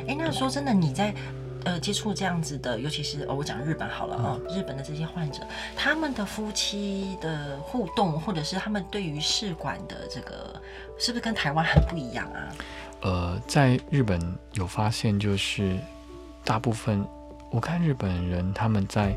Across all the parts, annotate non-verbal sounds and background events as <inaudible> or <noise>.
哎、欸，那说真的，你在呃接触这样子的，尤其是、哦、我讲日本好了啊、日本的这些患者，他们的夫妻的互动，或者是他们对于试管的这个，是不是跟台湾很不一样啊？呃，在日本有发现，就是大部分我看日本人他们在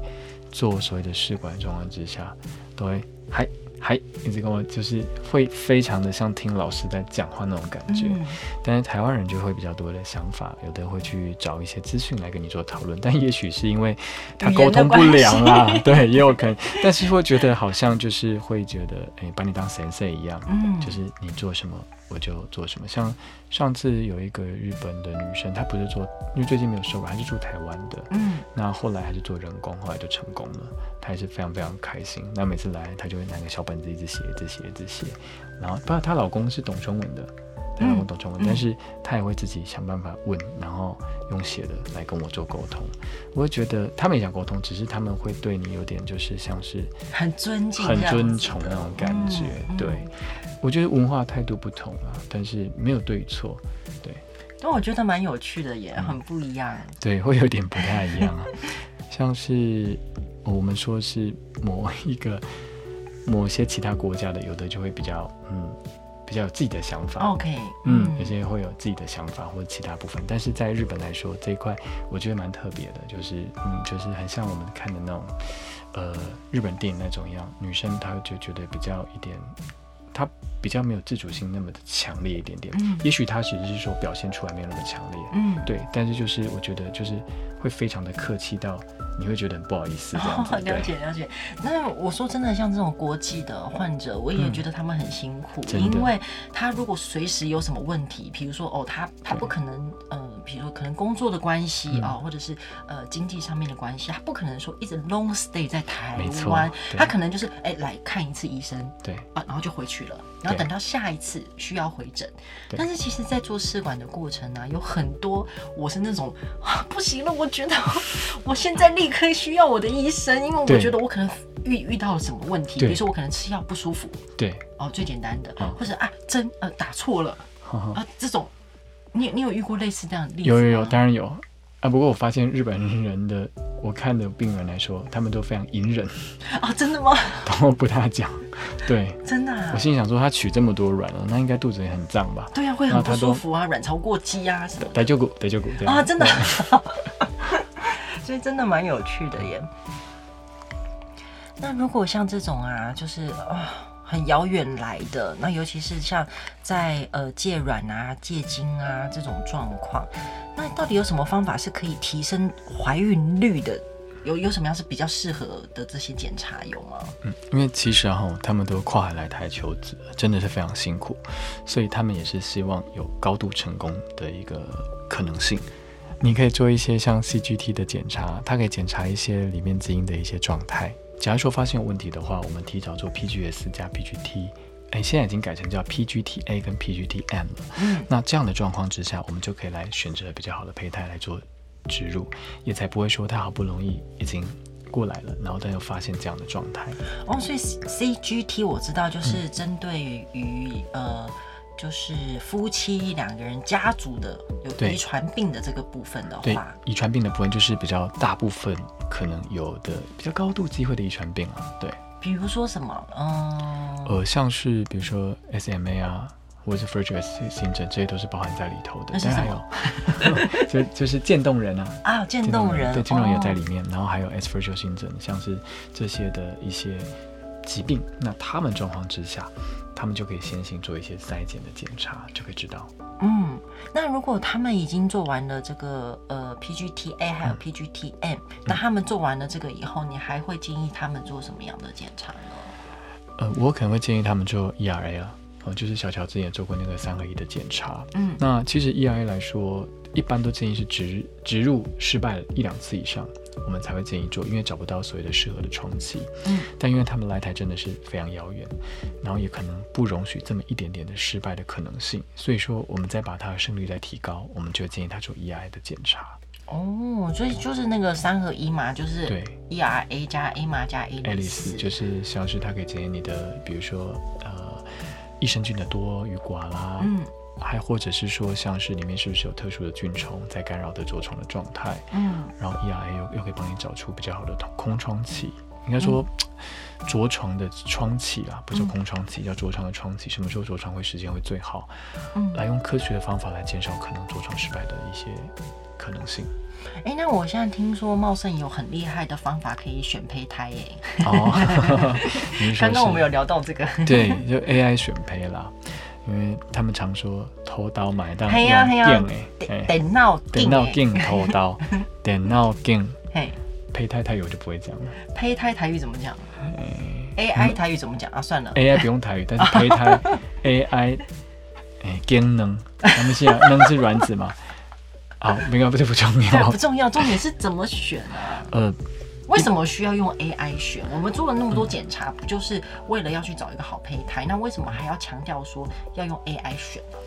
做所谓的试管状况之下，都会还。还一直跟我就是会非常的像听老师在讲话那种感觉，嗯、但是台湾人就会比较多的想法，有的会去找一些资讯来跟你做讨论，但也许是因为他沟通不良啦，对，也有可能，但是会觉得好像就是会觉得，哎，把你当先生一样，嗯，就是你做什么我就做什么。像上次有一个日本的女生，她不是做，因为最近没有收过，她是住台湾的，嗯，那后来还是做人工，后来就成功了。她还是非常非常开心。那每次来，她就会拿个小本子，一直写，一直写，一直写。然后，不知道她老公是懂中文的，她老公懂中文，嗯、但是她也会自己想办法问，然后用写的来跟我做沟通。我会觉得他们也想沟通，只是他们会对你有点就是像是很尊敬、很尊崇那种感觉。嗯、对，我觉得文化态度不同啊，但是没有对错。对，但我觉得蛮有趣的，也很不一样。嗯、对，会有点不太一样啊，像是。我们说是某一个某些其他国家的，有的就会比较嗯，比较有自己的想法。OK，嗯，有些会有自己的想法或者其他部分。但是在日本来说这一块，我觉得蛮特别的，就是嗯，就是很像我们看的那种呃日本电影那种一样，女生她就觉得比较一点，她比较没有自主性那么的强烈一点点。嗯，也许他只是说表现出来没有那么强烈。嗯，对。但是就是我觉得就是会非常的客气到。你会觉得很不好意思，这样子。哦，了解了解。那我说真的，像这种国际的患者，我也觉得他们很辛苦，嗯、因为他如果随时有什么问题，比如说哦，他他不可能呃，比如说可能工作的关系啊、或者是呃经济上面的关系，他不可能说一直 long stay 在台湾，他可能就是哎来看一次医生，对啊，然后就回去了，然后等到下一次需要回诊。但是其实，在做试管的过程呢、啊，有很多我是那种啊 <laughs> 不行了，我觉得我现在立。立刻需要我的医生，因为我觉得我可能遇遇到了什么问题，比如说我可能吃药不舒服，对，哦，最简单的，或者啊针呃打错了啊这种，你你有遇过类似这样的例子吗？有有有，当然有啊。不过我发现日本人的我看的病人来说，他们都非常隐忍 <laughs> 啊，真的吗？<laughs> 都不大讲，对，<laughs> 真的。啊。我心里想说，他取这么多卵了，那应该肚子也很胀吧？对啊，会很不舒服啊，卵巢过激啊什么的。得救骨，得救骨，啊，真的。所以真的蛮有趣的耶。那如果像这种啊，就是啊很遥远来的，那尤其是像在呃借卵啊、借精啊这种状况，那到底有什么方法是可以提升怀孕率的？有有什么样是比较适合的这些检查有吗？嗯，因为其实哈，他们都跨海来台求子，真的是非常辛苦，所以他们也是希望有高度成功的一个可能性。你可以做一些像 CGT 的检查，它可以检查一些里面基因的一些状态。假如说发现有问题的话，我们提早做 PGS 加 PGT，哎，现在已经改成叫 PGT-A 跟 PGT-M 了。嗯，那这样的状况之下，我们就可以来选择比较好的胚胎来做植入，也才不会说它好不容易已经过来了，然后但又发现这样的状态。哦，所以 CGT 我知道就是针对于、嗯、呃。就是夫妻两个人家族的有遗传病的这个部分的话，对遗传病的部分就是比较大部分可能有的比较高度机会的遗传病啊，对。比如说什么？嗯，呃，像是比如说 SMA 啊，或者是 Fragile X 型症，这些都是包含在里头的。那是什么？就就是渐冻人啊 <laughs> 啊，渐冻人，对，渐冻人也在里面。哦、然后还有 Asperger 型症，像是这些的一些疾病，那他们状况之下。他们就可以先行做一些筛检的检查，就可以知道。嗯，那如果他们已经做完了这个呃 PGT-A 还有 PGT-M，、嗯、那他们做完了这个以后，你还会建议他们做什么样的检查呢？呃，我可能会建议他们做 ERA 啊，呃，就是小乔之前也做过那个三合一的检查。嗯，那其实 EIA 来说，一般都建议是植植入失败了一两次以上。我们才会建议做，因为找不到所谓的适合的床期。嗯，但因为他们来台真的是非常遥远，然后也可能不容许这么一点点的失败的可能性，所以说我们再把它的胜率再提高，我们就建议他做 EIA 的检查。哦，所以就是那个三合一嘛，就是对 ERA 加 A 嘛加 ALICE，就是像是它可以检验你的，比如说呃益生菌的多与寡啦，嗯，还或者是说，像是里面是不是有特殊的菌虫在干扰的着床的状态？嗯，然后 ERA 又又可以帮你找出比较好的空窗期，应该说着床的窗期啊，不是空窗期，叫着床的窗期，什么时候着床会时间会最好？嗯，来用科学的方法来减少可能着床失败的一些可能性。哎，那我现在听说茂盛有很厉害的方法可以选胚胎哎。<laughs> 哦，刚刚我们有聊到这个，对，就 AI 选胚啦。因为他们常说偷刀买单用电哎，电脑电脑镜偷刀，电脑镜 <laughs> 嘿，胚胎台语我就不会讲了。胚胎台语怎么讲？AI 台语怎么讲啊？算了，AI 不用台语，但是胚胎 AI 哎，精能，他们现在能是卵子吗？好，没关系，这不重要，不重要，重点是怎么选啊？呃。为什么需要用 AI 选？我们做了那么多检查，不就是为了要去找一个好胚胎？那为什么还要强调说要用 AI 选呢？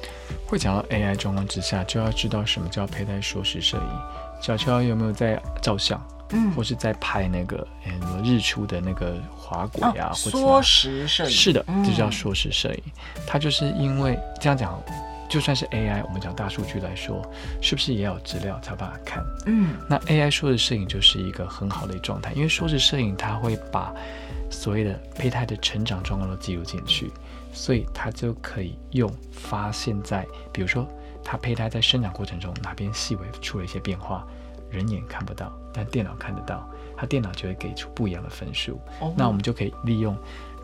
会讲到 AI 状况之下，就要知道什么叫胚胎硕士摄影。小乔有没有在照相？嗯，或是在拍那个呃日出的那个滑轨啊？缩时摄影是的，这叫缩时摄影。它就是因为这样讲。就算是 AI，我们讲大数据来说，是不是也有资料才把它看？嗯，那 AI 缩时摄影就是一个很好的状态，因为缩时摄影它会把所谓的胚胎的成长状况都记录进去，所以它就可以用发现在，比如说它胚胎在生长过程中哪边细微出了一些变化，人眼看不到，但电脑看得到，它电脑就会给出不一样的分数。哦，那我们就可以利用。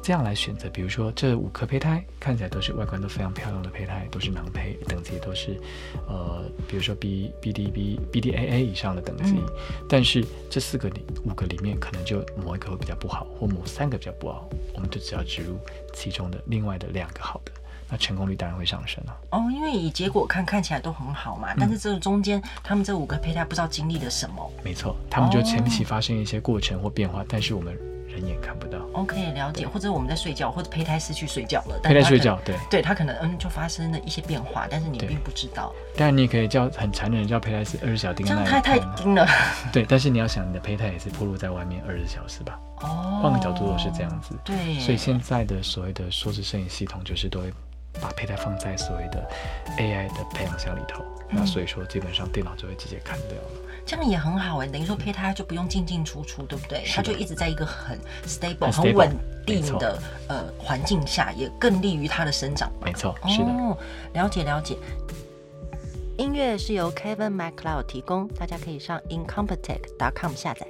这样来选择，比如说这五颗胚胎看起来都是外观都非常漂亮的胚胎，都是囊胚，等级都是，呃，比如说 B B D B B D A A 以上的等级，嗯、但是这四个里五个里面可能就某一个会比较不好，或某三个比较不好，我们就只要植入其中的另外的两个好的，那成功率当然会上升了。哦，因为以结果看看起来都很好嘛，但是这个中间、嗯、他们这五个胚胎不知道经历了什么。没错，他们就前期发生一些过程或变化，哦、但是我们。人眼看不到，OK，了解。或者我们在睡觉，或者胚胎失去睡觉了，胚胎睡觉，对，对，它可能嗯就发生了一些变化，但是你并不知道。当然，你也可以叫很残忍的叫胚胎是二十小时这样太太盯了。对，但是你要想，你的胚胎也是暴露在外面二十小时吧？哦，换个角度都是这样子。对，所以现在的所谓的缩时摄影系统，就是都会把胚胎放在所谓的 AI 的培养箱里头，嗯、那所以说基本上电脑就会直接砍掉了。这样也很好哎，等于说胚胎就不用进进出出，对不对？它就一直在一个很 stable、很稳定的呃环境下，也更利于它的生长。没错，是的。哦，了解了解。音乐是由 Kevin MacLeod 提供，大家可以上 incompetech.com 下载。